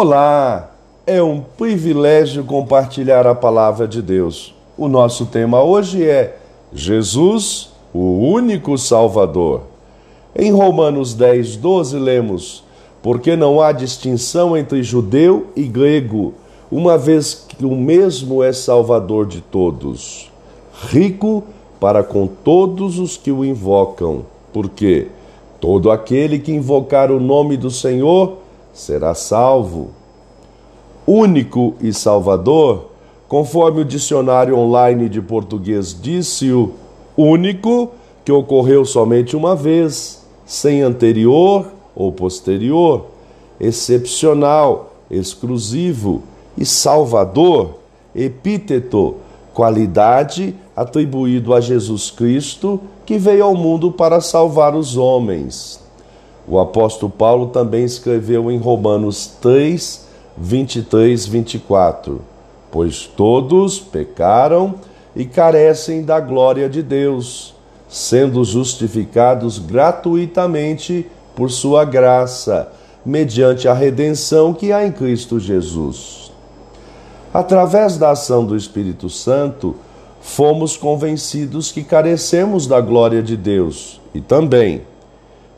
Olá, é um privilégio compartilhar a palavra de Deus. O nosso tema hoje é Jesus, o único Salvador. Em Romanos 10, 12, lemos: Porque não há distinção entre judeu e grego, uma vez que o mesmo é Salvador de todos, rico para com todos os que o invocam, porque todo aquele que invocar o nome do Senhor será salvo. Único e Salvador, conforme o dicionário online de português disse, o único que ocorreu somente uma vez, sem anterior ou posterior, excepcional, exclusivo e Salvador, epíteto, qualidade atribuído a Jesus Cristo, que veio ao mundo para salvar os homens. O apóstolo Paulo também escreveu em Romanos 3, 23, 24: Pois todos pecaram e carecem da glória de Deus, sendo justificados gratuitamente por sua graça, mediante a redenção que há em Cristo Jesus. Através da ação do Espírito Santo, fomos convencidos que carecemos da glória de Deus e também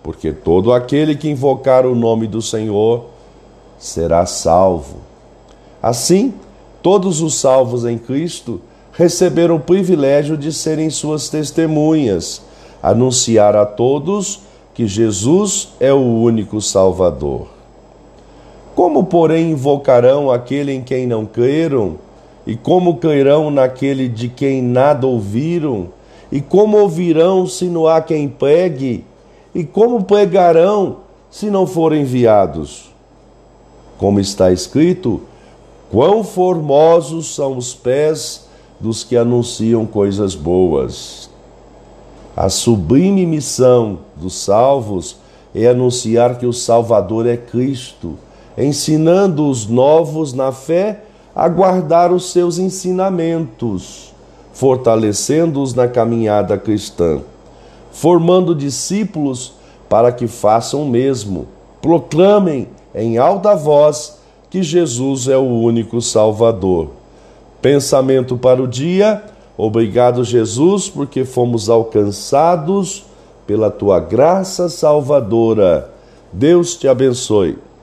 porque todo aquele que invocar o nome do Senhor será salvo. Assim, todos os salvos em Cristo receberam o privilégio de serem suas testemunhas, anunciar a todos que Jesus é o único Salvador. Como, porém, invocarão aquele em quem não creram? E como crerão naquele de quem nada ouviram? E como ouvirão se não há quem pregue? E como pregarão se não forem enviados? Como está escrito, quão formosos são os pés dos que anunciam coisas boas. A sublime missão dos salvos é anunciar que o Salvador é Cristo, ensinando os novos na fé a guardar os seus ensinamentos, fortalecendo-os na caminhada cristã formando discípulos para que façam o mesmo. Proclamem em alta voz que Jesus é o único Salvador. Pensamento para o dia. Obrigado, Jesus, porque fomos alcançados pela tua graça salvadora. Deus te abençoe.